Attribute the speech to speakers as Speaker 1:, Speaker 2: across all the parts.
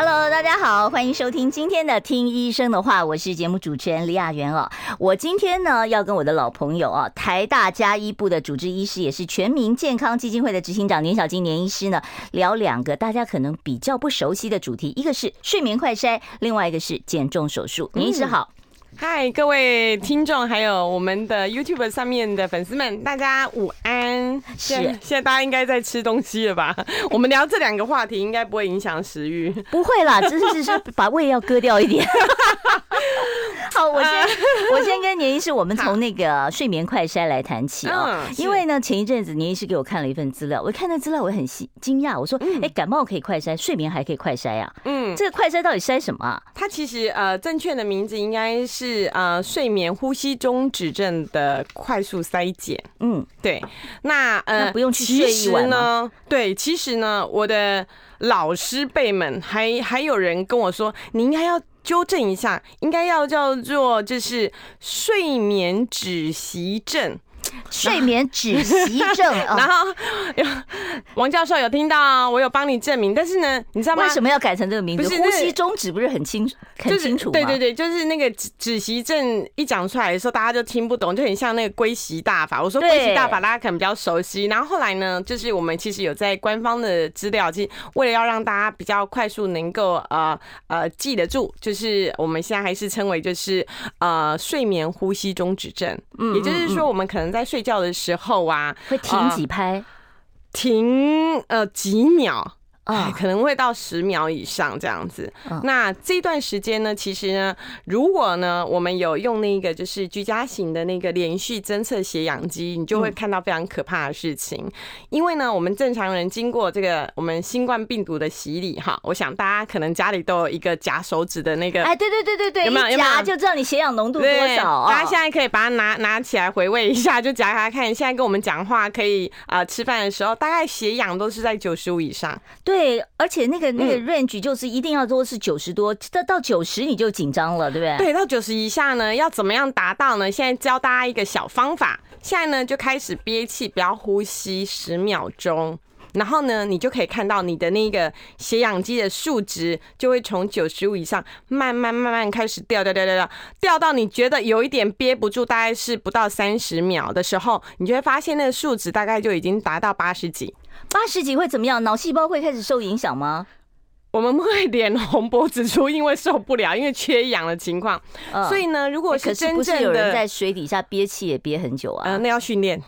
Speaker 1: Hello，大家好，欢迎收听今天的《听医生的话》，我是节目主持人李雅媛哦。我今天呢要跟我的老朋友啊，台大加医部的主治医师，也是全民健康基金会的执行长年小金年医师呢，聊两个大家可能比较不熟悉的主题，一个是睡眠快筛，另外一个是减重手术。年医师好。
Speaker 2: 嗨，各位听众，还有我们的 YouTube 上面的粉丝们，大家午安。是，现在大家应该在吃东西了吧？我们聊这两个话题，应该不会影响食欲。
Speaker 1: 不会啦，只是只是 把胃要割掉一点。好，我先我先跟年医师，我们从那个睡眠快筛来谈起啊。因为呢，前一阵子年医师给我看了一份资料，我看那资料我很惊讶，我说，哎，感冒可以快筛，睡眠还可以快筛啊？嗯，这个快筛到底筛什么啊？
Speaker 2: 它其实呃，正确的名字应该是。是呃，睡眠呼吸中止症的快速筛检。嗯，对。那呃，
Speaker 1: 那不用去睡一晚
Speaker 2: 呢？对，其实呢，我的老师辈们还还有人跟我说，你应该要纠正一下，应该要叫做就是睡眠止息症。
Speaker 1: 睡眠止息症，
Speaker 2: 然后王教授有听到，我有帮你证明，但是呢，你知道吗？
Speaker 1: 为什么要改成这个名字？不是呼吸中止，不是很清很清楚吗？
Speaker 2: 对对对，就是那个止止息症一讲出来的时候，大家就听不懂，就很像那个归息大法。我说归息大法，大家可能比较熟悉。然后后来呢，就是我们其实有在官方的资料，其实为了要让大家比较快速能够呃呃记得住，就是我们现在还是称为就是呃睡眠呼吸中止症。嗯，也就是说，我们可能在在睡觉的时候啊，
Speaker 1: 会停几拍，呃、
Speaker 2: 停呃几秒。哎，可能会到十秒以上这样子。那这段时间呢，其实呢，如果呢，我们有用那个就是居家型的那个连续侦测血氧机，你就会看到非常可怕的事情。因为呢，我们正常人经过这个我们新冠病毒的洗礼哈，我想大家可能家里都有一个夹手指的那个，
Speaker 1: 哎，对对对对对，有没有？夹就知道你血氧浓度多少。
Speaker 2: 大家现在可以把它拿拿起来回味一下，就夹它看，现在跟我们讲话可以啊，吃饭的时候大概血氧都是在九十五以上。
Speaker 1: 对。对，而且那个那个 range 就是一定要都是九十多，到到九十你就紧张了，对不对？
Speaker 2: 对，到九十以下呢，要怎么样达到呢？现在教大家一个小方法，现在呢就开始憋气，不要呼吸十秒钟，然后呢，你就可以看到你的那个血氧机的数值就会从九十五以上慢慢慢慢开始掉掉掉掉掉，掉到你觉得有一点憋不住，大概是不到三十秒的时候，你就会发现那个数值大概就已经达到八十几。
Speaker 1: 八十几会怎么样？脑细胞会开始受影响吗？
Speaker 2: 我们会脸红脖子粗，因为受不了，因为缺氧的情况。所以呢，如果是真正的，
Speaker 1: 是有人在水底下憋气也憋很久啊？
Speaker 2: 那要训练。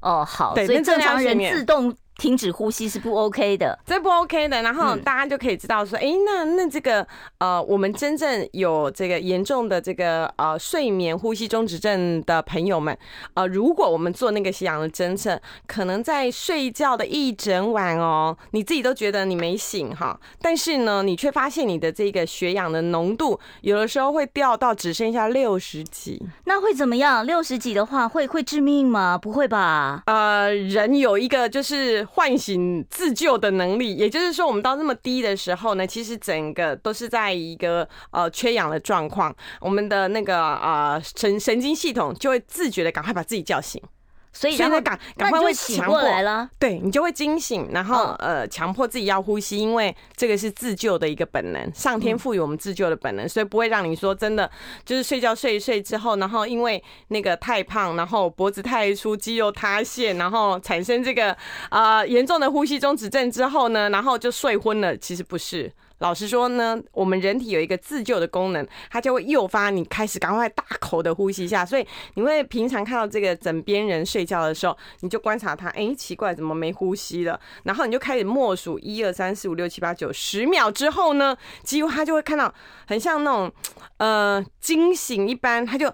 Speaker 1: 哦，好，所以正常人自动。停止呼吸是不 OK 的，
Speaker 2: 这不 OK 的。然后大家就可以知道说，哎、嗯，那那这个呃，我们真正有这个严重的这个呃睡眠呼吸中止症的朋友们，呃，如果我们做那个血氧的侦测，可能在睡觉的一整晚哦，你自己都觉得你没醒哈，但是呢，你却发现你的这个血氧的浓度有的时候会掉到只剩下六十几，
Speaker 1: 那会怎么样？六十几的话会会致命吗？不会吧？
Speaker 2: 呃，人有一个就是。唤醒自救的能力，也就是说，我们到那么低的时候呢，其实整个都是在一个呃缺氧的状况，我们的那个呃神神经系统就会自觉的赶快把自己叫醒。
Speaker 1: 所以，赶赶赶快会醒过来了，
Speaker 2: 对，你就会惊醒，然后呃，强迫自己要呼吸，因为这个是自救的一个本能，上天赋予我们自救的本能，所以不会让你说真的就是睡觉睡一睡之后，然后因为那个太胖，然后脖子太粗，肌肉塌陷，然后产生这个呃严重的呼吸中止症之后呢，然后就睡昏了，其实不是。老实说呢，我们人体有一个自救的功能，它就会诱发你开始赶快大口的呼吸一下。所以你会平常看到这个枕边人睡觉的时候，你就观察他，哎、欸，奇怪，怎么没呼吸了？然后你就开始默数一二三四五六七八九十秒之后呢，几乎他就会看到很像那种呃惊醒一般，他就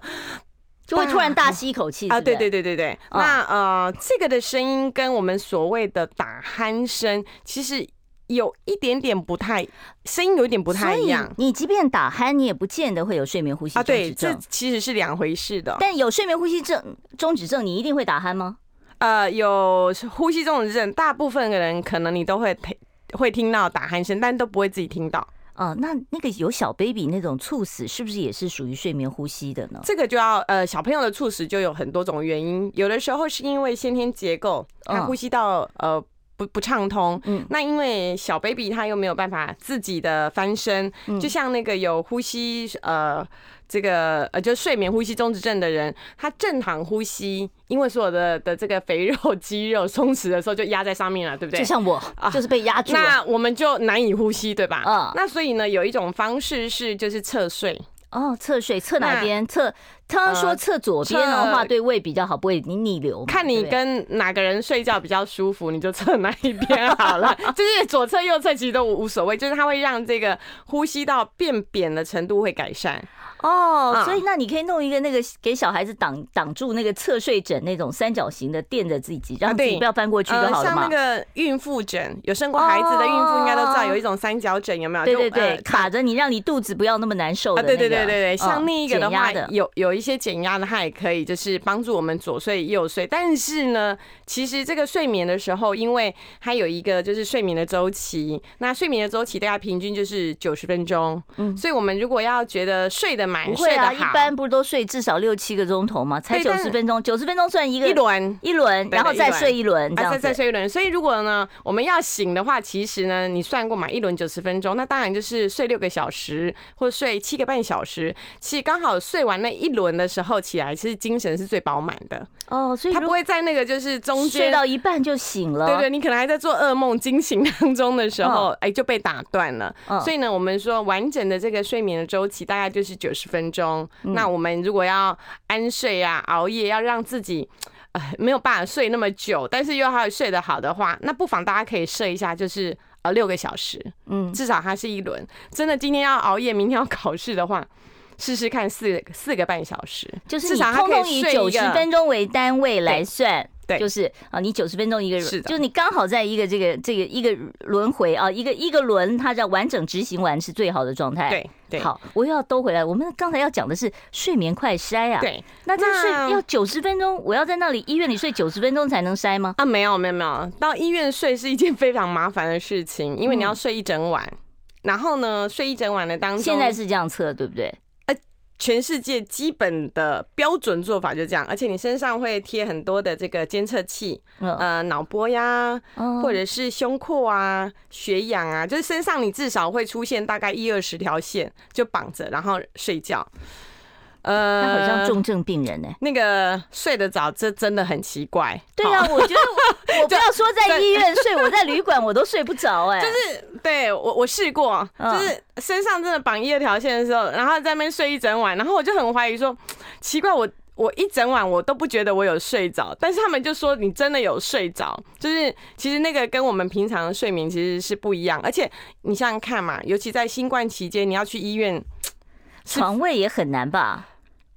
Speaker 1: 就会突然大吸一口气啊！
Speaker 2: 对对对对对，那呃这个的声音跟我们所谓的打鼾声其实。有一点点不太，声音有一点不太一样。
Speaker 1: 你即便打鼾，你也不见得会有睡眠呼吸症。
Speaker 2: 啊，对，这其实是两回事的。
Speaker 1: 但有睡眠呼吸症中止症，你一定会打鼾吗？
Speaker 2: 呃，有呼吸中止症，大部分的人可能你都会听会听到打鼾声，但都不会自己听到。
Speaker 1: 哦，那那个有小 baby 那种猝死，是不是也是属于睡眠呼吸的呢？
Speaker 2: 这个就要呃，小朋友的猝死就有很多种原因，有的时候是因为先天结构，他呼吸道呃不不畅通，嗯，那因为小 baby 他又没有办法自己的翻身，就像那个有呼吸呃。这个呃，就睡眠呼吸中止症的人，他正常呼吸，因为所有的的这个肥肉肌肉松弛的时候就压在上面了，对不对？
Speaker 1: 就像我，啊就是被压住了，
Speaker 2: 那我们就难以呼吸，对吧？嗯。那所以呢，有一种方式是就是侧睡。
Speaker 1: 哦，侧睡侧哪边？侧他说侧左边的话，对胃比较好，不会你逆流。
Speaker 2: 看你跟哪个人睡觉比较舒服，你就侧哪一边好了。就是左侧右侧其实都无所谓，就是它会让这个呼吸道变扁的程度会改善。
Speaker 1: 哦，所以那你可以弄一个那个给小孩子挡挡住那个侧睡枕那种三角形的垫着自己，让自己不要翻过去就好了嘛。
Speaker 2: 像那个孕妇枕，有生过孩子的孕妇应该都知道有一种三角枕，有没有？
Speaker 1: 对对对，卡着你，让你肚子不要那么难受的。
Speaker 2: 对对对对对，像另一个的话，有有一些减压的，它也可以就是帮助我们左睡右睡。但是呢，其实这个睡眠的时候，因为它有一个就是睡眠的周期，那睡眠的周期大概平均就是九十分钟。嗯，所以我们如果要觉得睡得满，
Speaker 1: 不会啊，一般不是都睡至少六七个钟头吗？才九十分钟，九十分钟算一个
Speaker 2: 一轮
Speaker 1: 一轮，然后再睡一轮，
Speaker 2: 再再睡一轮。所以如果呢，我们要醒的话，其实呢，你算过嘛，一轮九十分钟，那当然就是睡六个小时或者睡七个半小时。其实刚好睡完那一轮的时候起来，其实精神是最饱满的
Speaker 1: 哦。所以
Speaker 2: 他不会在那个就是中间
Speaker 1: 睡到一半就醒了。
Speaker 2: 对对，你可能还在做噩梦惊醒当中的时候，哎，就被打断了。所以呢，我们说完整的这个睡眠的周期大概就是九十分钟。那我们如果要安睡啊，熬夜要让自己呃没有办法睡那么久，但是又还有睡得好的话，那不妨大家可以设一下，就是呃六个小时，嗯，至少它是一轮。真的今天要熬夜，明天要考试的话，试试看四四个半小时，
Speaker 1: 就是你通通以九十分钟为单位来算。对，就是啊，你九十分钟一个，是的，就是你刚好在一个这个这个一个轮回啊，一个一个轮，它叫完整执行完是最好的状态。
Speaker 2: 对对，
Speaker 1: 好，我又要兜回来。我们刚才要讲的是睡眠快筛啊。
Speaker 2: 对，
Speaker 1: 那这睡要九十分钟，我要在那里医院里睡九十分钟才能筛吗？
Speaker 2: 啊，没有没有没有，到医院睡是一件非常麻烦的事情，因为你要睡一整晚，然后呢，睡一整晚的当中，
Speaker 1: 现在是这样测，对不对？
Speaker 2: 全世界基本的标准做法就这样，而且你身上会贴很多的这个监测器，呃，脑波呀，或者是胸廓啊、血氧啊，就是身上你至少会出现大概一二十条线，就绑着，然后睡觉。
Speaker 1: 呃，那好像重症病人呢、欸。
Speaker 2: 那个睡得早，这真的很奇怪。
Speaker 1: 对啊，我觉得我 不要说在医院睡，我在旅馆我都睡不着哎。
Speaker 2: 就是对我我试过，就是身上真的绑一二条线的时候，然后在那边睡一整晚，然后我就很怀疑说，奇怪，我我一整晚我都不觉得我有睡着，但是他们就说你真的有睡着，就是其实那个跟我们平常的睡眠其实是不一样，而且你想想看嘛，尤其在新冠期间，你要去医院。
Speaker 1: 床位也很难吧？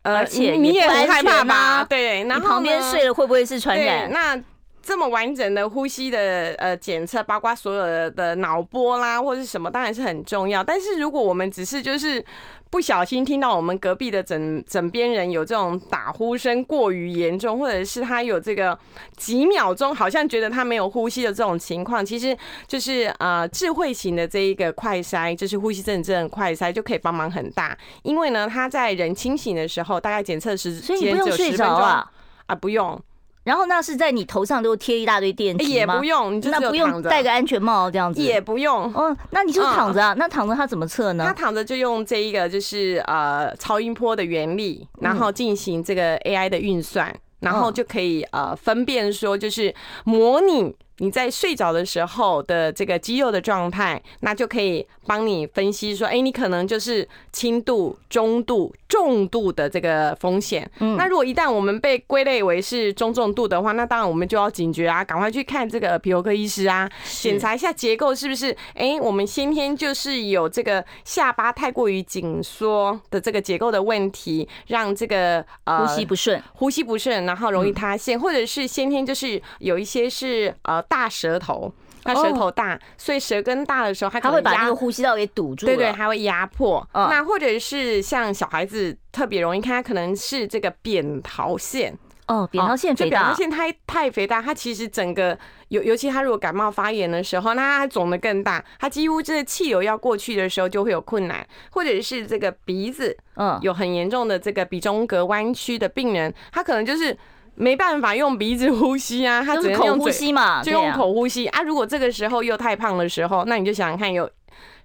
Speaker 2: 呃，
Speaker 1: 而且
Speaker 2: 你也很害怕吧？对，然后
Speaker 1: 旁边睡了会不会是传染？
Speaker 2: 那这么完整的呼吸的呃检测，包括所有的脑波啦，或者是什么，当然是很重要。但是如果我们只是就是。不小心听到我们隔壁的枕枕边人有这种打呼声过于严重，或者是他有这个几秒钟好像觉得他没有呼吸的这种情况，其实就是呃智慧型的这一个快筛，就是呼吸症症快筛就可以帮忙很大。因为呢，他在人清醒的时候，大概检测时间只有十分钟，啊，不用。
Speaker 1: 然后那是在你头上都贴一大堆电池吗？
Speaker 2: 也不用，你就
Speaker 1: 那不用戴个安全帽这样子。
Speaker 2: 也不用。
Speaker 1: 哦，那你就躺着啊？那躺着他怎么测呢？
Speaker 2: 他躺着就用这一个就是呃超音波的原理，然后进行这个 AI 的运算，然后就可以呃分辨说就是模拟。你在睡着的时候的这个肌肉的状态，那就可以帮你分析说，哎，你可能就是轻度、中度、重度的这个风险。嗯，那如果一旦我们被归类为是中重度的话，那当然我们就要警觉啊，赶快去看这个皮肤科医师啊，检查一下结构是不是，哎，我们先天就是有这个下巴太过于紧缩的这个结构的问题，让这个呃
Speaker 1: 呼吸不顺，
Speaker 2: 呼吸不顺，然后容易塌陷，或者是先天就是有一些是呃。大舌头，他舌头大，所以舌根大的时候，他
Speaker 1: 会把那个呼吸道给堵住。
Speaker 2: 对对，还会压迫。那或者是像小孩子特别容易看，他可能是这个扁桃腺。
Speaker 1: 哦，扁桃腺肥大，
Speaker 2: 扁桃腺太太肥大，它其实整个尤尤其它如果感冒发炎的时候，那它肿的更大，它几乎这个气流要过去的时候就会有困难，或者是这个鼻子，嗯，有很严重的这个鼻中隔弯曲的病人，他可能就是没办法用鼻子呼吸啊，他只能用
Speaker 1: 口呼吸嘛，
Speaker 2: 就用口呼吸啊。如果这个时候又太胖的时候，那你就想想看，有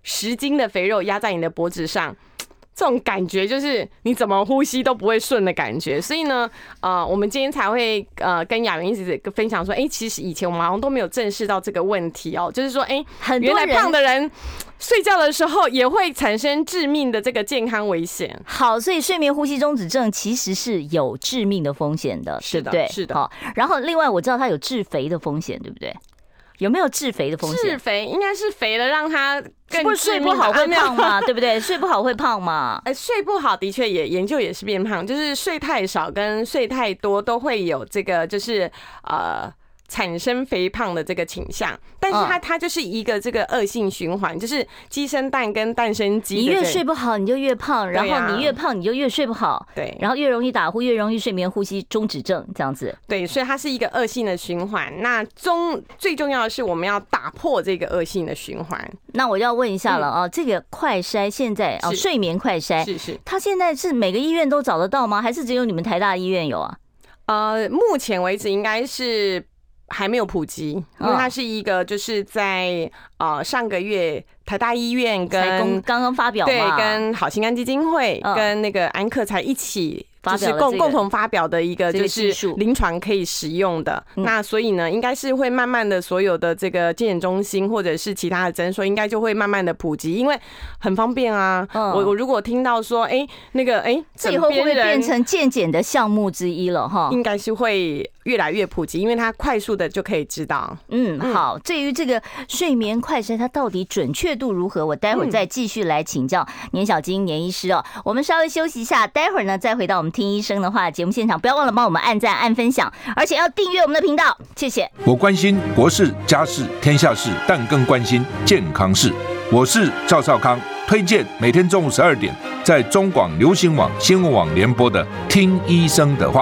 Speaker 2: 十斤的肥肉压在你的脖子上。这种感觉就是你怎么呼吸都不会顺的感觉，所以呢，呃，我们今天才会呃跟雅云一直分享说，哎，其实以前我们好像都没有正视到这个问题哦，就是说，哎，原来胖的人睡觉的时候也会产生致命的这个健康危险。
Speaker 1: 好，所以睡眠呼吸中止症其实是有致命的风险的，
Speaker 2: 是的，
Speaker 1: 对，
Speaker 2: 是的。
Speaker 1: 好，然后另外我知道它有致肥的风险，对不对？有没有致肥的风险？
Speaker 2: 致肥应该是肥了让它更
Speaker 1: 不睡不好会胖嘛，对不对？睡不好会胖嘛？
Speaker 2: 哎，睡不好的确也研究也是变胖，就是睡太少跟睡太多都会有这个，就是呃。产生肥胖的这个倾向，但是它它就是一个这个恶性循环，就是鸡生蛋跟蛋生鸡。
Speaker 1: 你越睡不好，你就越胖，然后你越胖，你就越睡不好，
Speaker 2: 对，
Speaker 1: 然后越容易打呼，越容易睡眠呼吸中止症这样子。
Speaker 2: 对，所以它是一个恶性的循环。那中最重要的是，我们要打破这个恶性的循环。
Speaker 1: 那我要问一下了啊，这个快筛现在啊，睡眠快筛
Speaker 2: 是是，
Speaker 1: 它现在是每个医院都找得到吗？还是只有你们台大医院有啊？
Speaker 2: 呃，目前为止应该是。还没有普及，因为它是一个就是在呃上个月台大医院跟
Speaker 1: 刚刚发表
Speaker 2: 对，跟好心肝基金会跟那个安克才一起。就是共共同发表的一个就是临床可以使用的，那所以呢，应该是会慢慢的所有的这个健检中心或者是其他的诊所，应该就会慢慢的普及，因为很方便啊。我我如果听到说，哎，那个哎，
Speaker 1: 这以后会不会变成健检的项目之一了哈？
Speaker 2: 应该是会越来越普及，因为它快速的就可以知道。
Speaker 1: 嗯，好。至于这个睡眠快筛，它到底准确度如何？我待会儿再继续来请教年小金年医师哦。我们稍微休息一下，待会儿呢再回到我们。听医生的话，节目现场不要忘了帮我们按赞、按分享，而且要订阅我们的频道，谢谢。
Speaker 3: 我关心国事、家事、天下事，但更关心健康事。我是赵少康，推荐每天中午十二点在中广流行网、新闻网联播的《听医生的话》。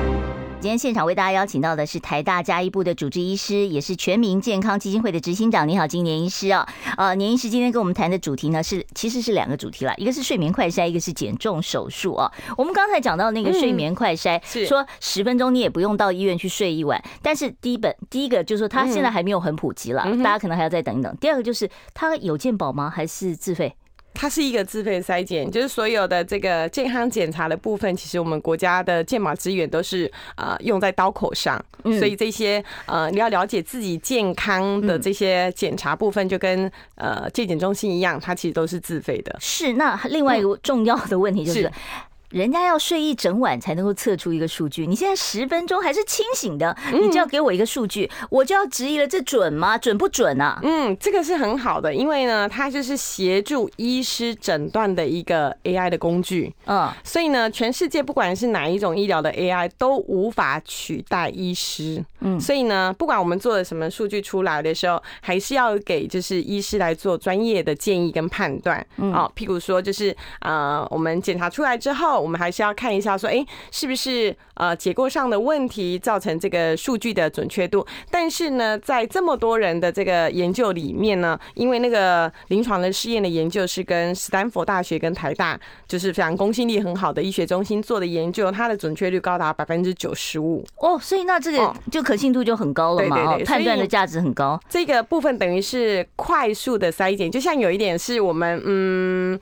Speaker 1: 今天现场为大家邀请到的是台大家医部的主治医师，也是全民健康基金会的执行长你好金年医师啊。呃，年医师今天跟我们谈的主题呢是，其实是两个主题啦，一个是睡眠快筛，一个是减重手术啊。我们刚才讲到那个睡眠快筛，是说十分钟你也不用到医院去睡一晚，但是第一本第一个就是说它现在还没有很普及了，大家可能还要再等一等。第二个就是它有健保吗？还是自费？
Speaker 2: 它是一个自费筛检，就是所有的这个健康检查的部分，其实我们国家的健保资源都是呃用在刀口上，所以这些呃你要了解自己健康的这些检查部分，就跟呃健检中心一样，它其实都是自费的。
Speaker 1: 是，那另外一个重要的问题就是。人家要睡一整晚才能够测出一个数据，你现在十分钟还是清醒的，你就要给我一个数据，我就要质疑了，这准吗？准不准啊？
Speaker 2: 嗯，这个是很好的，因为呢，它就是协助医师诊断的一个 AI 的工具。嗯，所以呢，全世界不管是哪一种医疗的 AI 都无法取代医师。嗯，所以呢，不管我们做了什么数据出来的时候，还是要给就是医师来做专业的建议跟判断。嗯，哦，譬如说就是呃，我们检查出来之后。我们还是要看一下，说，哎，是不是呃结构上的问题造成这个数据的准确度？但是呢，在这么多人的这个研究里面呢，因为那个临床的试验的研究是跟斯坦福大学跟台大，就是非常公信力很好的医学中心做的研究，它的准确率高达百分之九十五。
Speaker 1: 哦，所以那这个就可信度就很高了嘛，对对对，判断的价值很高。
Speaker 2: 这个部分等于是快速的筛检，就像有一点是我们嗯。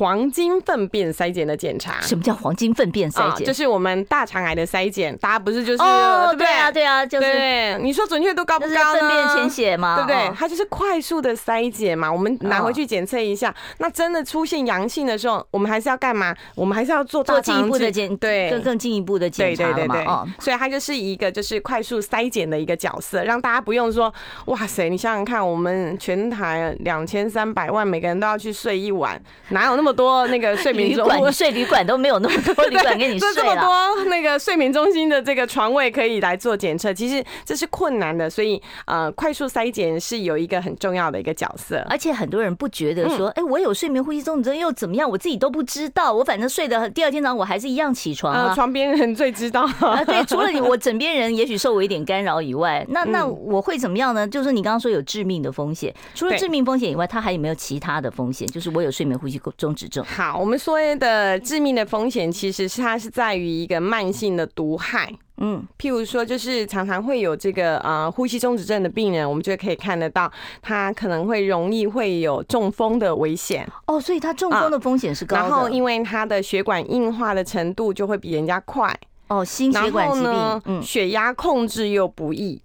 Speaker 2: 黄金粪便筛检的检查，
Speaker 1: 什么叫黄金粪便筛检？
Speaker 2: 就是我们大肠癌的筛检，大家不是就是
Speaker 1: 哦，对啊，对啊，就是
Speaker 2: 对。你说准确度高不高呢？
Speaker 1: 粪便潜血嘛，
Speaker 2: 对不对？它就是快速的筛检嘛，我们拿回去检测一下。那真的出现阳性的时候，我们还是要干嘛？我们还是要做
Speaker 1: 做进一步的检，
Speaker 2: 对，
Speaker 1: 更更进一步的检查嘛。对对对对。哦，
Speaker 2: 所以它就是一个就是快速筛检的一个角色，让大家不用说哇塞，你想想看，我们全台两千三百万，每个人都要去睡一晚，哪有那么么多那个睡眠中
Speaker 1: 旅馆睡旅馆都没有那么多旅馆给你 睡
Speaker 2: 这么多那个睡眠中心的这个床位可以来做检测，其实这是困难的，所以呃，快速筛检是有一个很重要的一个角色。
Speaker 1: 而且很多人不觉得说，哎，我有睡眠呼吸中止症又怎么样？我自己都不知道，我反正睡的第二天早上我还是一样起床啊。
Speaker 2: 床边人最知道
Speaker 1: 啊，对，除了你，我枕边人也许受我一点干扰以外，那那我会怎么样呢？就是你刚刚说有致命的风险，除了致命风险以外，它还有没有其他的风险？就是我有睡眠呼吸中
Speaker 2: 好，我们说的致命的风险，其实是它是在于一个慢性的毒害。嗯，譬如说，就是常常会有这个呃呼吸中止症的病人，我们就可以看得到，他可能会容易会有中风的危险。
Speaker 1: 哦，所以他中风的风险是高的。
Speaker 2: 然后，因为他的血管硬化的程度就会比人家快。
Speaker 1: 哦，心血管疾病，
Speaker 2: 嗯，血压控制又不易。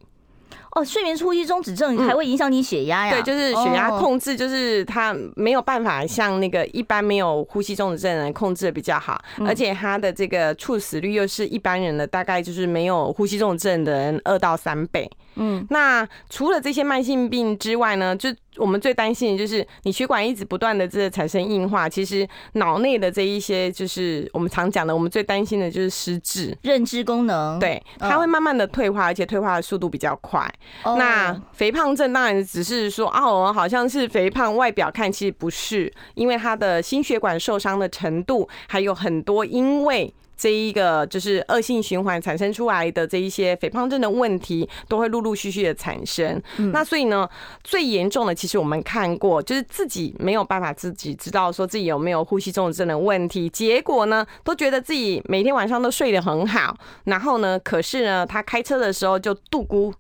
Speaker 1: 哦，睡眠呼吸中止症还会影响你血压呀？
Speaker 2: 对，就是血压控制，就是它没有办法像那个一般没有呼吸中止症的人控制的比较好，而且它的这个猝死率又是一般人的大概就是没有呼吸中止症的人二到三倍。嗯，那除了这些慢性病之外呢，就我们最担心的就是你血管一直不断的这个产生硬化，其实脑内的这一些就是我们常讲的，我们最担心的就是失智、
Speaker 1: 认知功能，
Speaker 2: 对，它会慢慢的退化，而且退化的速度比较快。那肥胖症当然只是说哦，好像是肥胖，外表看其实不是，因为他的心血管受伤的程度还有很多，因为。这一个就是恶性循环产生出来的这一些肥胖症的问题，都会陆陆续续的产生。那所以呢，最严重的其实我们看过，就是自己没有办法自己知道说自己有没有呼吸中止症的问题，结果呢，都觉得自己每天晚上都睡得很好，然后呢，可是呢，他开车的时候就度估。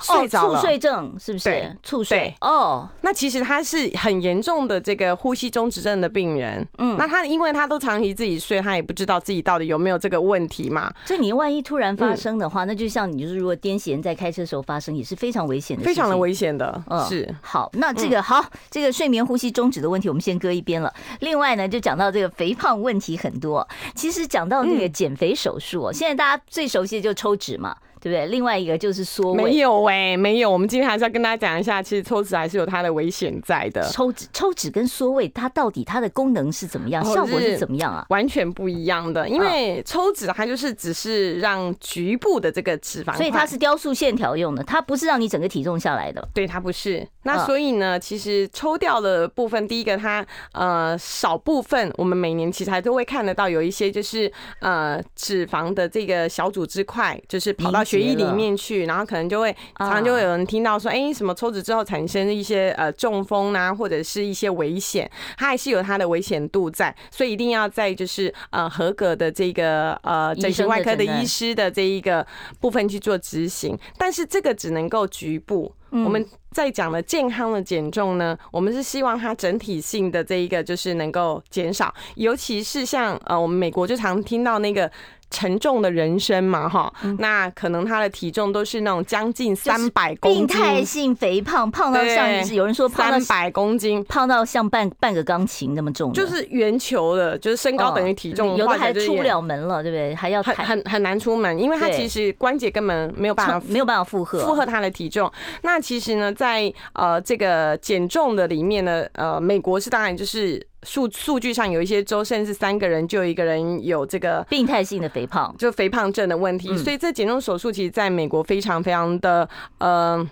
Speaker 1: 睡着了，猝睡症是不是？
Speaker 2: 对，
Speaker 1: 猝睡。哦，
Speaker 2: 那其实他是很严重的这个呼吸中止症的病人。嗯，那他因为他都长期自己睡，他也不知道自己到底有没有这个问题嘛。
Speaker 1: 所以你万一突然发生的话，那就像你就是如果癫痫在开车的时候发生，也是非常危险的，
Speaker 2: 非常的危险的。嗯，是。
Speaker 1: 好，那这个好，这个睡眠呼吸中止的问题我们先搁一边了。另外呢，就讲到这个肥胖问题很多。其实讲到那个减肥手术，现在大家最熟悉的就是抽脂嘛。对不对？另外一个就是缩胃，
Speaker 2: 没有哎、欸，没有。我们今天还是要跟大家讲一下，其实抽脂还是有它的危险在的。
Speaker 1: 抽脂、抽脂跟缩胃，它到底它的功能是怎么样？效果是怎么样啊？
Speaker 2: 完全不一样的。因为抽脂它就是只是让局部的这个脂肪，
Speaker 1: 所以它是雕塑线条用的，它不是让你整个体重下来的。
Speaker 2: 对，它不是。那所以呢，其实抽掉的部分，第一个它呃少部分，我们每年其实还都会看得到有一些就是呃脂肪的这个小组织块，就是跑到。血液里面去，然后可能就会常常就会有人听到说，哎，什么抽脂之后产生一些呃中风啊，或者是一些危险，它还是有它的危险度在，所以一定要在就是呃合格的这个呃整形外科的医师的这一个部分去做执行，但是这个只能够局部。我们在讲的健康的减重呢，我们是希望它整体性的这一个就是能够减少，尤其是像呃我们美国就常听到那个。沉重的人生嘛，哈，那可能他的体重都是那种将近三百公斤，
Speaker 1: 病态性肥胖，胖到像有人说胖
Speaker 2: 三百公斤，
Speaker 1: 胖到像半半个钢琴那么重，
Speaker 2: 就是圆球的，就是身高等于体重，
Speaker 1: 有的还出不了门了，对不对？还要
Speaker 2: 很很很难出门，因为他其实关节根本没有办法
Speaker 1: 没有办法负荷。
Speaker 2: 负荷他的体重。那其实呢，在呃这个减重的里面呢，呃，美国是当然就是。数数据上有一些州，甚至三个人就有一个人有这个
Speaker 1: 病态性的肥胖，
Speaker 2: 就肥胖症的问题。所以这减重手术其实在美国非常非常的呃，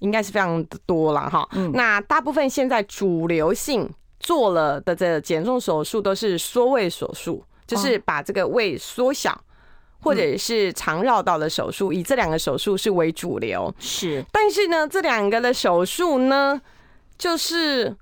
Speaker 2: 应该是非常的多了哈。那大部分现在主流性做了的这减重手术都是缩胃手术，就是把这个胃缩小，或者是肠绕道的手术，以这两个手术是为主流。
Speaker 1: 是，
Speaker 2: 但是呢，这两个的手术呢，就是。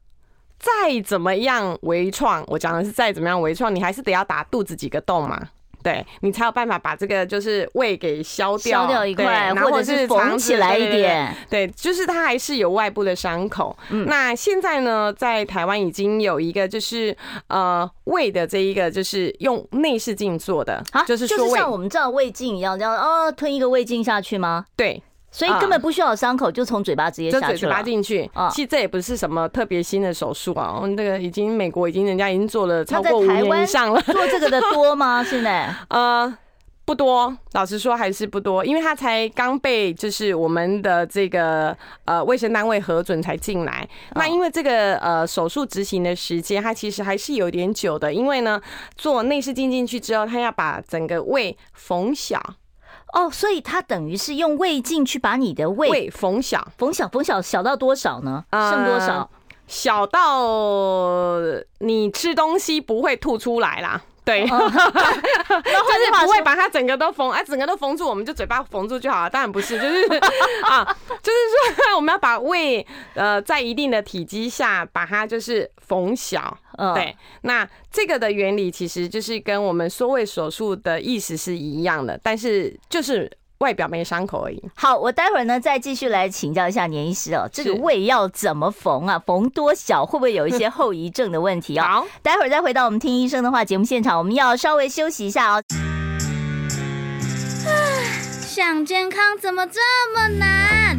Speaker 2: 再怎么样微创，我讲的是再怎么样微创，你还是得要打肚子几个洞嘛，对，你才有办法把这个就是胃给消掉，
Speaker 1: 消掉一块，或者是缝起来一点，
Speaker 2: 对，就是它还是有外部的伤口。嗯，那现在呢，在台湾已经有一个就是呃胃的这一个就是用内视镜做的，就是说
Speaker 1: 就是像我们知道胃镜一样，这样哦吞一个胃镜下去吗？
Speaker 2: 对。
Speaker 1: 所以根本不需要伤口，就从嘴巴直接下去了。
Speaker 2: 就嘴巴进去，其实这也不是什么特别新的手术啊。那个已经美国已经人家已经做了超过五年以上了。
Speaker 1: 做这个的多吗？现在？
Speaker 2: 呃。不多，老实说还是不多，因为他才刚被就是我们的这个呃卫生单位核准才进来。那因为这个呃手术执行的时间，它其实还是有点久的，因为呢做内视镜进去之后，他要把整个胃缝小。
Speaker 1: 哦，所以它等于是用胃镜去把你的胃
Speaker 2: 胃缝小，
Speaker 1: 缝小，缝小，小到多少呢？剩多少？呃、
Speaker 2: 小到你吃东西不会吐出来啦。对，然后就是不会把它整个都缝，哎，整个都缝住，我们就嘴巴缝住就好了。当然不是，就是啊，就是说 我们要把胃呃在一定的体积下把它就是缝小。对，那这个的原理其实就是跟我们缩胃手术的意思是一样的，但是就是。外表没伤口而已。
Speaker 1: 好，我待会儿呢再继续来请教一下年医师哦，这个胃要怎么缝啊？缝多小会不会有一些后遗症的问题啊？好，待会儿再回到我们听医生的话节目现场，我们要稍微休息一下哦。
Speaker 4: 想健康怎么这么难？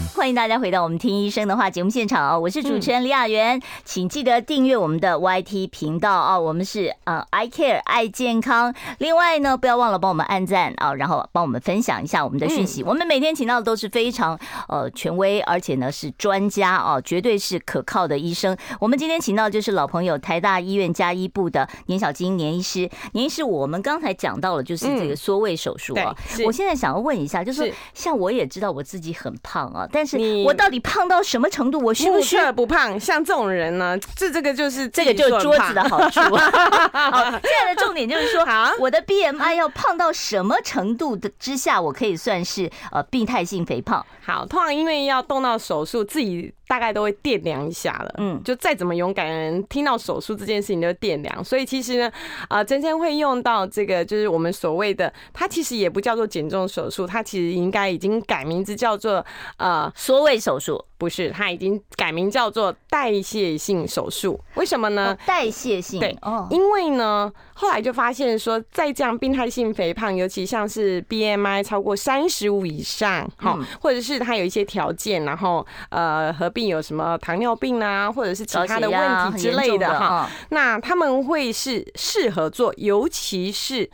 Speaker 1: 欢迎大家回到我们听医生的话节目现场啊！我是主持人李雅媛，请记得订阅我们的 YT 频道啊！我们是呃 I Care 爱健康，另外呢，不要忘了帮我们按赞啊，然后帮我们分享一下我们的讯息。我们每天请到的都是非常呃权威，而且呢是专家啊，绝对是可靠的医生。我们今天请到的就是老朋友台大医院加医部的年小金年医师。年医师，我们刚才讲到了就是这个缩胃手术啊，我现在想要问一下，就是像我也知道我自己很胖啊，但是我到底胖到什么程度？我需不需要
Speaker 2: 不胖？像这种人呢，这这个就是
Speaker 1: 这个就是桌子的好处。好，现在的重点就是说，我的 BMI 要胖到什么程度的之下，我可以算是呃病态性肥胖？
Speaker 2: 好，通常因为要动到手术，自己大概都会掂量一下了。嗯，就再怎么勇敢的人，听到手术这件事情都掂量。所以其实呢，啊，真正会用到这个，就是我们所谓的，它其实也不叫做减重手术，它其实应该已经改名字叫做呃
Speaker 1: 缩胃手术。
Speaker 2: 不是，它已经改名叫做代谢性手术。为什么呢？
Speaker 1: 代谢性
Speaker 2: 对，因为呢，后来就发现说，在这样病态性肥胖，尤其像是 BMI 超过三十五以上，哈，或者是他有一些条件，然后呃合并有什么糖尿病啊，或者是其他的问题之类的哈，那他们会是适合做，尤其是。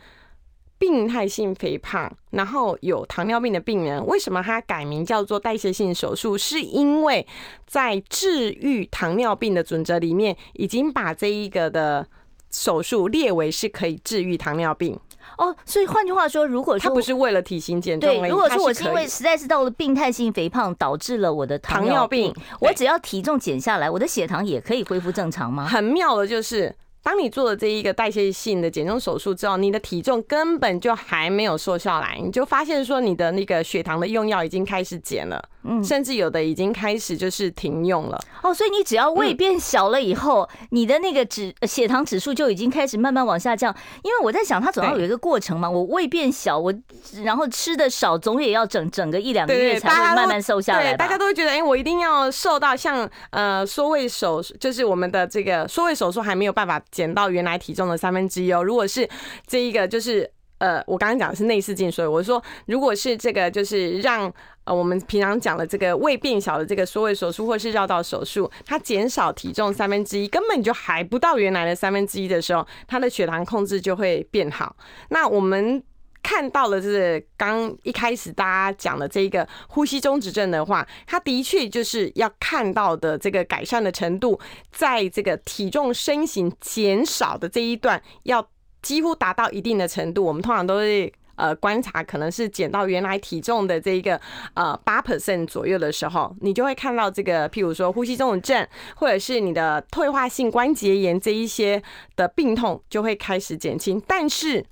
Speaker 2: 病态性肥胖，然后有糖尿病的病人，为什么他改名叫做代谢性手术？是因为在治愈糖尿病的准则里面，已经把这一个的手术列为是可以治愈糖尿病。
Speaker 1: 哦，所以换句话说，如果说
Speaker 2: 他不是为了体型减重，
Speaker 1: 对，如果说我是因为实在是到了病态性肥胖导致了我的糖尿病，我只要体重减下来，我的血糖也可以恢复正常吗？
Speaker 2: 很妙的就是。当你做了这一个代谢性的减重手术之后，你的体重根本就还没有瘦下来，你就发现说你的那个血糖的用药已经开始减了，嗯，甚至有的已经开始就是停用了。
Speaker 1: 哦，所以你只要胃变小了以后，你的那个指血糖指数就已经开始慢慢往下降。因为我在想，它总要有一个过程嘛。我胃变小，我然后吃的少，总也要整整个一两个月才会慢慢瘦下来。
Speaker 2: 对，大家都会觉得，哎，我一定要瘦到像呃缩胃手，就是我们的这个缩胃手术还没有办法。减到原来体重的三分之一哦。如果是这一个，就是呃，我刚刚讲的是内视镜，所以我说，如果是这个，就是让呃我们平常讲的这个胃变小的这个缩胃手术，或是绕道手术，它减少体重三分之一，根本就还不到原来的三分之一的时候，它的血糖控制就会变好。那我们。看到了，就是刚一开始大家讲的这个呼吸中止症的话，它的确就是要看到的这个改善的程度，在这个体重身形减少的这一段，要几乎达到一定的程度。我们通常都会呃观察，可能是减到原来体重的这一个呃八 percent 左右的时候，你就会看到这个，譬如说呼吸中止症，或者是你的退化性关节炎这一些的病痛就会开始减轻，但是。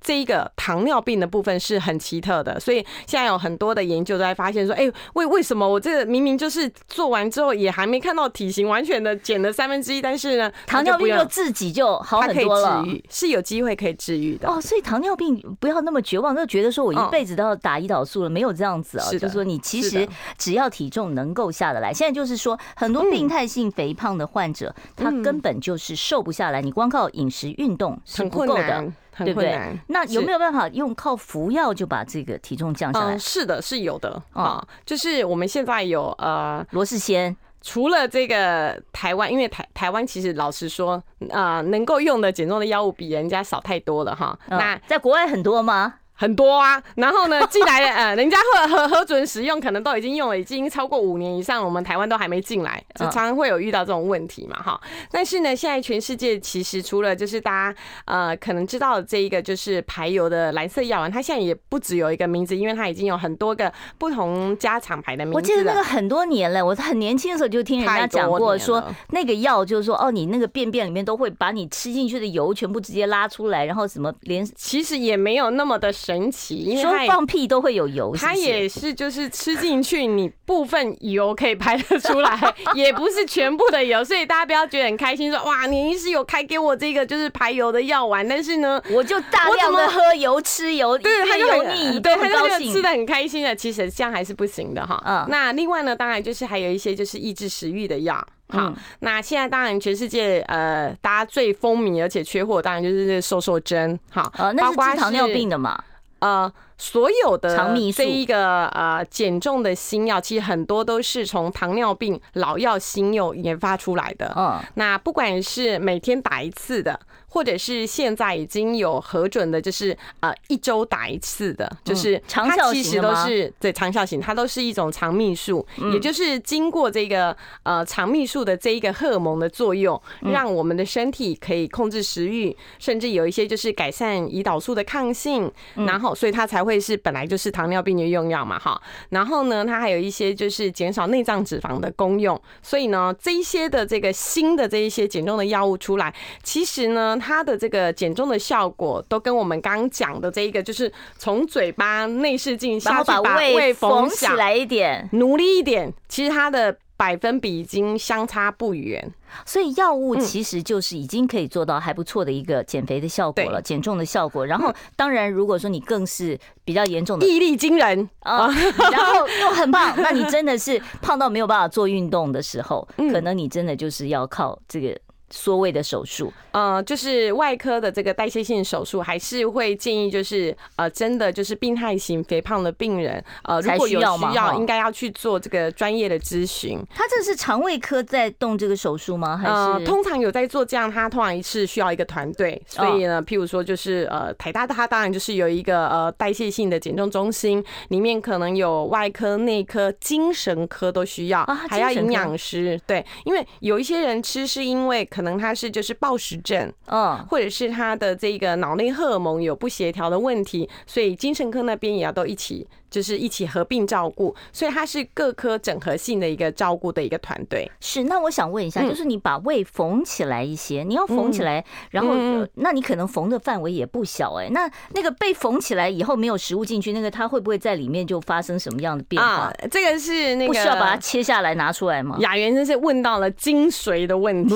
Speaker 2: 这一个糖尿病的部分是很奇特的，所以现在有很多的研究都在发现说，哎，为为什么我这个明明就是做完之后也还没看到体型完全的减了三分之一，但是呢，
Speaker 1: 糖尿病就自己就好很多了，
Speaker 2: 是有机会可以治愈的。
Speaker 1: 哦。所以糖尿病不要那么绝望，就觉得说我一辈子都要打胰岛素了，没有这样子啊，就是说你其实只要体重能够下得来，现在就是说很多病态性肥胖的患者，他根本就是瘦不下来，你光靠饮食运动是不够的。对不对？那有没有办法用靠服药就把这个体重降下来？
Speaker 2: 嗯，是的，是有的啊。就是我们现在有呃
Speaker 1: 罗氏鲜，
Speaker 2: 除了这个台湾，因为台台湾其实老实说啊，能够用的减重的药物比人家少太多了哈。那
Speaker 1: 在国外很多吗？
Speaker 2: 很多啊，然后呢，进来的 呃，人家核核核准使用，可能都已经用了，已经超过五年以上，我们台湾都还没进来，就常常会有遇到这种问题嘛，哈。但是呢，现在全世界其实除了就是大家呃可能知道的这一个就是排油的蓝色药丸，它现在也不只有一个名字，因为它已经有很多个不同家厂牌的名字。
Speaker 1: 我记得那个很多年了，我很年轻的时候就听人家讲过，说那个药就是说哦，你那个便便里面都会把你吃进去的油全部直接拉出来，然后什么连
Speaker 2: 其实也没有那么的神奇，因为。
Speaker 1: 说放屁都会有油，
Speaker 2: 它也是就是吃进去，你部分油可以排得出来，也不是全部的油，所以大家不要觉得很开心，说哇，你医师有开给我这个就是排油的药丸，但是呢，
Speaker 1: 我就大量的喝油吃油，对，他就油腻，
Speaker 2: 对，他就吃的很开心的，其实这样还是不行的哈。嗯，那另外呢，当然就是还有一些就是抑制食欲的药。好，那现在当然全世界呃，大家最风靡而且缺货，当然就是瘦瘦针。好，
Speaker 1: 呃，那是治糖尿病的嘛？
Speaker 2: 呃。所有的这一个呃减重的新药，其实很多都是从糖尿病老药新药研发出来的。嗯，那不管是每天打一次的，或者是现在已经有核准的，就是呃一周打一次的，就是它其实都是对长效型，它都是一种肠泌素，也就是经过这个呃肠泌素的这一个荷尔蒙的作用，让我们的身体可以控制食欲，甚至有一些就是改善胰岛素的抗性，然后所以它才会。会是本来就是糖尿病的用药嘛，哈，然后呢，它还有一些就是减少内脏脂肪的功用，所以呢，这一些的这个新的这一些减重的药物出来，其实呢，它的这个减重的效果都跟我们刚刚讲的这一个，就是从嘴巴内视镜下去把胃缝起来一点，努力一点，其实它的。百分比已经相差不远，
Speaker 1: 所以药物其实就是已经可以做到还不错的一个减肥的效果了，减重的效果。然后，当然，如果说你更是比较严重的，
Speaker 2: 毅力惊人。
Speaker 1: 啊，然后又很胖，那你真的是胖到没有办法做运动的时候，可能你真的就是要靠这个。缩胃的手术，
Speaker 2: 呃，就是外科的这个代谢性手术，还是会建议就是呃，真的就是病态型肥胖的病人，呃，如果有需要，应该要去做这个专业的咨询。
Speaker 1: 他这是肠胃科在动这个手术吗？还是、呃、
Speaker 2: 通常有在做这样？他通常一次需要一个团队，所以呢，譬如说就是呃，台大的他当然就是有一个呃代谢性的减重中心，里面可能有外科、内科、精神科都需要，还要营养师。对，因为有一些人吃是因为。可能他是就是暴食症，嗯，或者是他的这个脑内荷尔蒙有不协调的问题，所以精神科那边也要都一起。就是一起合并照顾，所以它是各科整合性的一个照顾的一个团队。
Speaker 1: 是，那我想问一下，就是你把胃缝起来一些，你要缝起来，然后，那你可能缝的范围也不小哎。那那个被缝起来以后没有食物进去，那个它会不会在里面就发生什么样的变化？
Speaker 2: 这个是那个
Speaker 1: 不需要把它切下来拿出来吗？
Speaker 2: 雅媛真是问到了精髓的问题，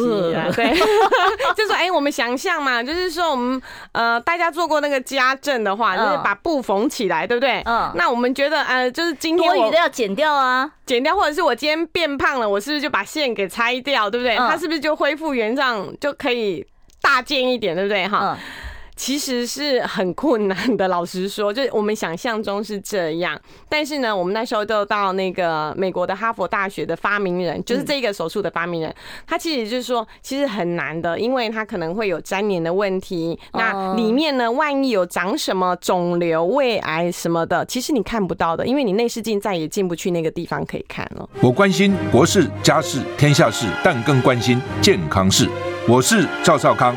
Speaker 2: 对，就说哎，我们想象嘛，就是说我们呃，大家做过那个家政的话，就是把布缝起来，对不对？嗯，那我们。我们觉得呃，就是今天
Speaker 1: 多余的要剪掉啊，
Speaker 2: 剪掉，或者是我今天变胖了，我是不是就把线给拆掉，对不对？它是不是就恢复原状，就可以大件一点，对不对？哈。其实是很困难的，老实说，就我们想象中是这样。但是呢，我们那时候都到那个美国的哈佛大学的发明人，就是这个手术的发明人，他其实就是说，其实很难的，因为他可能会有粘连的问题。那里面呢，万一有长什么肿瘤、胃癌什么的，其实你看不到的，因为你内视镜再也进不去那个地方可以看了。
Speaker 3: 我关心国事、家事、天下事，但更关心健康事。我是赵少康，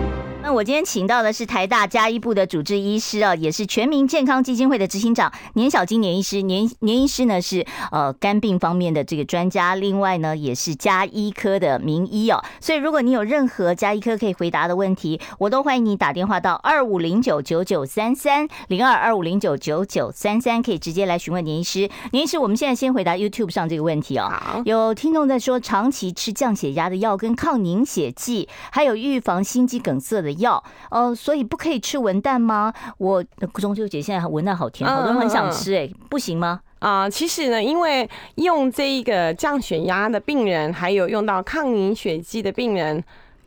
Speaker 1: 我今天请到的是台大加医部的主治医师啊，也是全民健康基金会的执行长年小金年医师。年年医师呢是呃肝病方面的这个专家，另外呢也是加医科的名医哦。所以如果你有任何加医科可以回答的问题，我都欢迎你打电话到二五零九九九三三零二二五零九九九三三，可以直接来询问年医师。年医师，我们现在先回答 YouTube 上这个问题哦。
Speaker 2: 好，
Speaker 1: 有听众在说，长期吃降血压的药跟抗凝血剂，还有预防心肌梗塞的药。药，呃，所以不可以吃文旦吗？我中秋节现在文旦好甜，好多人很想吃，哎，不行吗？
Speaker 2: 啊，其实呢，因为用这一个降血压的病人，还有用到抗凝血剂的病人。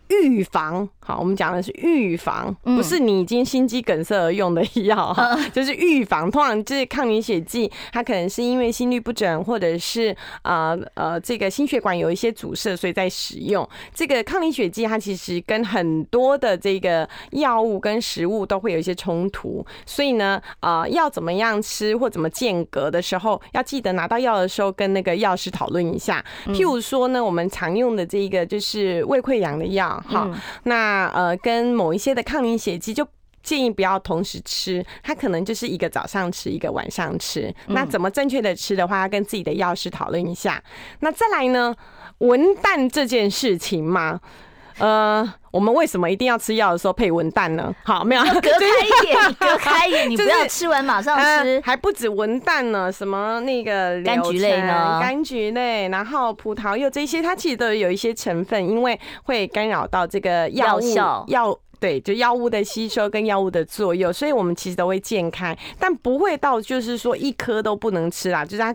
Speaker 2: 预防，好，我们讲的是预防，不是你已经心肌梗塞而用的药，就是预防。通常就是抗凝血剂，它可能是因为心律不整，或者是呃呃这个心血管有一些阻塞，所以在使用这个抗凝血剂。它其实跟很多的这个药物跟食物都会有一些冲突，所以呢，呃，要怎么样吃或怎么间隔的时候，要记得拿到药的时候跟那个药师讨论一下。譬如说呢，我们常用的这个就是胃溃疡的药。哈，那呃，跟某一些的抗凝血剂就建议不要同时吃，它可能就是一个早上吃，一个晚上吃。那怎么正确的吃的话，要跟自己的药师讨论一下。那再来呢，文旦这件事情嘛。呃，我们为什么一定要吃药的时候配文旦呢？好，没有
Speaker 1: 隔开一点，你 隔开一点，你不要吃完马上吃。
Speaker 2: 还不止文旦呢，什么那个
Speaker 1: 柑橘类呢？
Speaker 2: 柑橘类，然后葡萄柚这些，它其实都有一些成分，因为会干扰到这个药效药，对，就药物的吸收跟药物的作用，所以我们其实都会健开，但不会到就是说一颗都不能吃啦，就是它。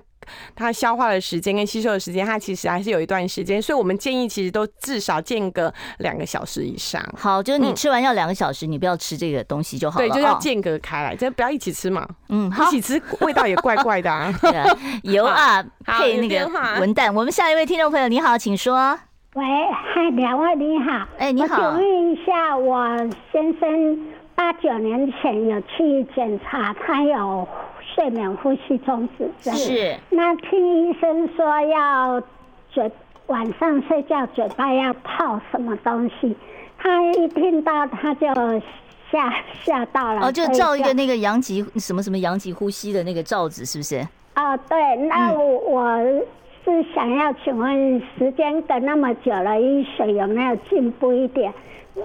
Speaker 2: 它消化的时间跟吸收的时间，它其实还是有一段时间，所以我们建议其实都至少间隔两个小时以上。
Speaker 1: 好，就是你吃完要两个小时，你不要吃这个东西就好了。
Speaker 2: 对，就要间隔开来，就不要一起吃嘛。
Speaker 1: 嗯，好，
Speaker 2: 一起吃味道也怪怪的啊。
Speaker 1: 油啊，配那个文旦。我们下一位听众朋友，你好，请说。
Speaker 5: 喂，嗨，两位你好。
Speaker 1: 哎，你好。
Speaker 5: 我请问一下，我先生八九年前有去检查，他有。睡眠呼吸中止症
Speaker 1: 是，
Speaker 5: 那听医生说要嘴晚上睡觉嘴巴要套什么东西，他一听到他就吓吓到了。
Speaker 1: 哦，就照一个那个阳极什么什么阳极呼吸的那个罩子，是不是？
Speaker 5: 哦，对，那我我是想要请问，时间等那么久了，医学有没有进步一点？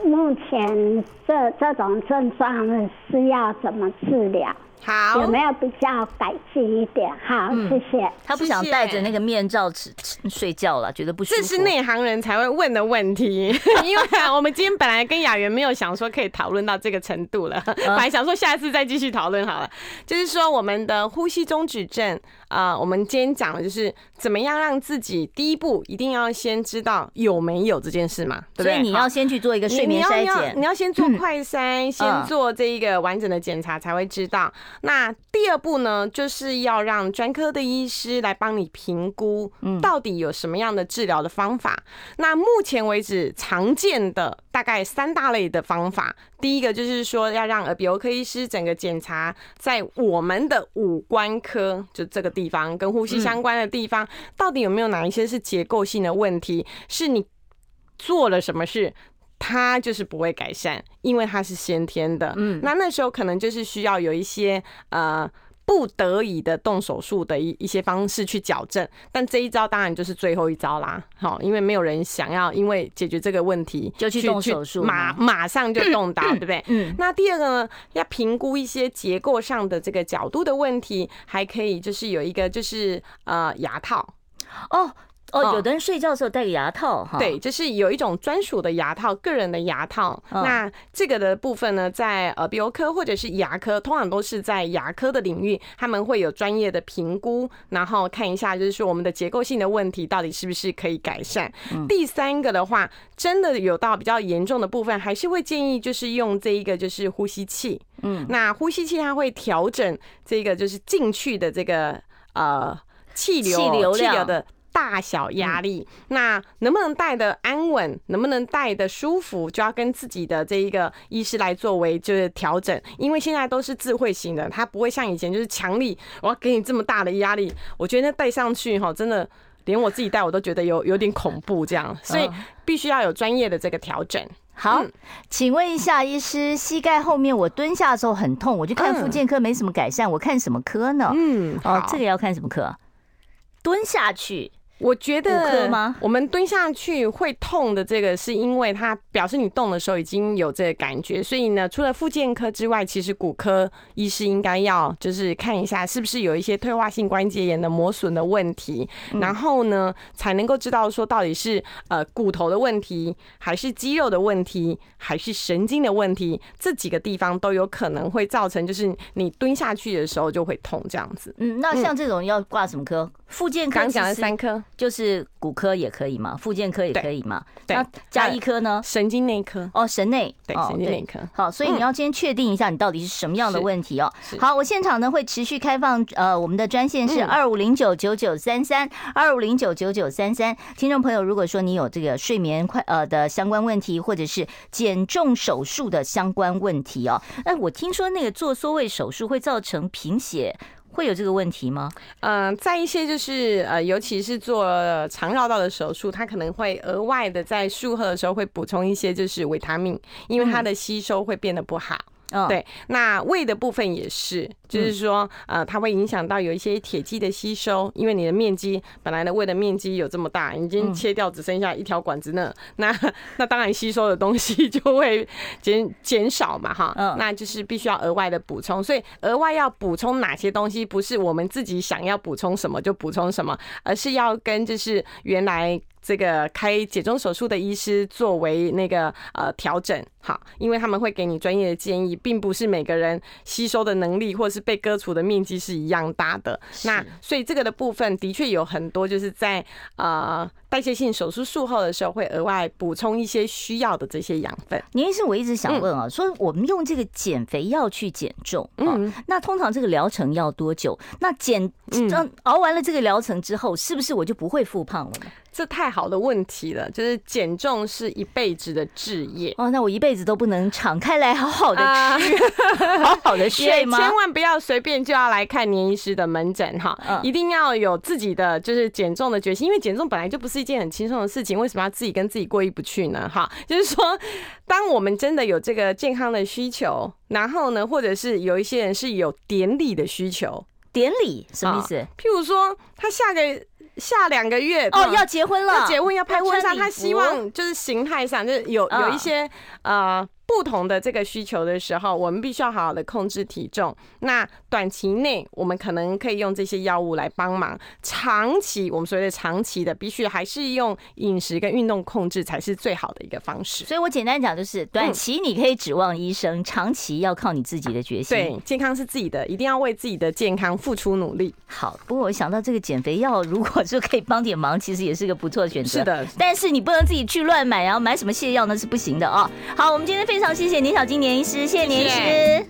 Speaker 5: 目前这这种症状是要怎么治疗？
Speaker 2: 好，
Speaker 5: 有没有比较改进一点？好，嗯、谢谢。
Speaker 1: 他不想戴着那个面罩吃睡觉了，觉得不舒服。
Speaker 2: 这是内行人才会问的问题，因为我们今天本来跟雅媛没有想说可以讨论到这个程度了，本来想说下次再继续讨论好了。就是说我们的呼吸中止症啊、呃，我们今天讲的就是怎么样让自己第一步一定要先知道有没有这件事嘛，对不对？
Speaker 1: 所以你要先去做一个睡眠筛检，
Speaker 2: 你要先做快筛，先做这一个完整的检查才会知道。那第二步呢，就是要让专科的医师来帮你评估，到底有什么样的治疗的方法。那目前为止常见的大概三大类的方法，第一个就是说要让耳鼻喉科医师整个检查在我们的五官科，就这个地方跟呼吸相关的地方，到底有没有哪一些是结构性的问题，是你做了什么事。它就是不会改善，因为它是先天的。嗯，那那时候可能就是需要有一些呃不得已的动手术的一一些方式去矫正，但这一招当然就是最后一招啦。好，因为没有人想要因为解决这个问题
Speaker 1: 就去动手术，
Speaker 2: 马马上就动刀，对不对？嗯。那第二个呢，要评估一些结构上的这个角度的问题，还可以就是有一个就是呃牙套
Speaker 1: 哦。哦，有的人睡觉的时候戴个牙套哈，
Speaker 2: 对，就是有一种专属的牙套，个人的牙套。那这个的部分呢，在耳鼻喉科或者是牙科，通常都是在牙科的领域，他们会有专业的评估，然后看一下，就是说我们的结构性的问题到底是不是可以改善。第三个的话，真的有到比较严重的部分，还是会建议就是用这一个就是呼吸器。嗯，那呼吸器它会调整这个就是进去的这个呃气流气流的。大小压力。那能不能带的安稳，能不能带的舒服，就要跟自己的这一个医师来作为就是调整。因为现在都是智慧型的，他不会像以前就是强力，我要给你这么大的压力。我觉得戴上去哈，真的连我自己戴我都觉得有有点恐怖这样，所以必须要有专业的这个调整。
Speaker 1: 好，嗯、请问一下医师，膝盖后面我蹲下的时候很痛，我去看复健科没什么改善，嗯、我看什么科呢？嗯，哦，这个要看什么科？蹲下去。
Speaker 2: 我觉得我们蹲下去会痛的这个，是因为它表示你动的时候已经有这个感觉，所以呢，除了复健科之外，其实骨科医师应该要就是看一下是不是有一些退化性关节炎的磨损的问题，然后呢，才能够知道说到底是呃骨头的问题，还是肌肉的问题，还是神经的问题，这几个地方都有可能会造成，就是你蹲下去的时候就会痛这样子。
Speaker 1: 嗯，那像这种要挂什么科？复健科
Speaker 2: 刚讲了三科。
Speaker 1: 就是骨科也可以嘛，复健科也可以嘛。那加一科呢？
Speaker 2: 神经内科
Speaker 1: 哦，神内
Speaker 2: 对，神经内科。
Speaker 1: 好，所以你要先确定一下你到底是什么样的问题哦。好，我现场呢会持续开放，呃，我们的专线是二五零九九九三三二五零九九九三三。听众朋友，如果说你有这个睡眠快呃的相关问题，或者是减重手术的相关问题哦，哎，我听说那个做缩胃手术会造成贫血。会有这个问题吗？
Speaker 2: 嗯、呃，在一些就是呃，尤其是做肠绕道的手术，它可能会额外的在术后的时候会补充一些就是维他命，因为它的吸收会变得不好。嗯，对，那胃的部分也是。就是说，呃，它会影响到有一些铁剂的吸收，因为你的面积本来的胃的面积有这么大，已经切掉只剩下一条管子呢，那那当然吸收的东西 就会减减少嘛，哈，嗯，那就是必须要额外的补充，所以额外要补充哪些东西，不是我们自己想要补充什么就补充什么，而是要跟就是原来这个开解中手术的医师作为那个呃调整，好，因为他们会给你专业的建议，并不是每个人吸收的能力或是被割除的面积是一样大的，那所以这个的部分的确有很多，就是在呃代谢性手术术后的时候会额外补充一些需要的这些养分。
Speaker 1: 您是我一直想问啊，说我们用这个减肥药去减重，嗯，那通常这个疗程要多久？那减熬完了这个疗程之后，是不是我就不会复胖了？
Speaker 2: 这太好的问题了，就是减重是一辈子的志业
Speaker 1: 哦。那我一辈子都不能敞开来好好的吃，呃、好好的睡吗？
Speaker 2: 千万不要随便就要来看年医师的门诊哈，嗯、一定要有自己的就是减重的决心，因为减重本来就不是一件很轻松的事情，为什么要自己跟自己过意不去呢？哈，就是说，当我们真的有这个健康的需求，然后呢，或者是有一些人是有典礼的需求，
Speaker 1: 典礼什么意思？
Speaker 2: 譬如说，他下个。下两个月
Speaker 1: 哦，要结婚了，
Speaker 2: 要结婚要拍婚纱，他希望就是形态上就是有有一些呃。不同的这个需求的时候，我们必须要好好的控制体重。那短期内我们可能可以用这些药物来帮忙，长期我们所谓的长期的，必须还是用饮食跟运动控制才是最好的一个方式。
Speaker 1: 所以我简单讲就是，短期你可以指望医生，长期要靠你自己的决心。
Speaker 2: 对，健康是自己的，一定要为自己的健康付出努力。
Speaker 1: 好，不过我想到这个减肥药，如果说可以帮点忙，其实也是个不错的选择。
Speaker 2: 是的，
Speaker 1: 但是你不能自己去乱买，然后买什么泻药那是不行的哦。好，我们今天非常谢谢年小金年医师，谢谢年医师。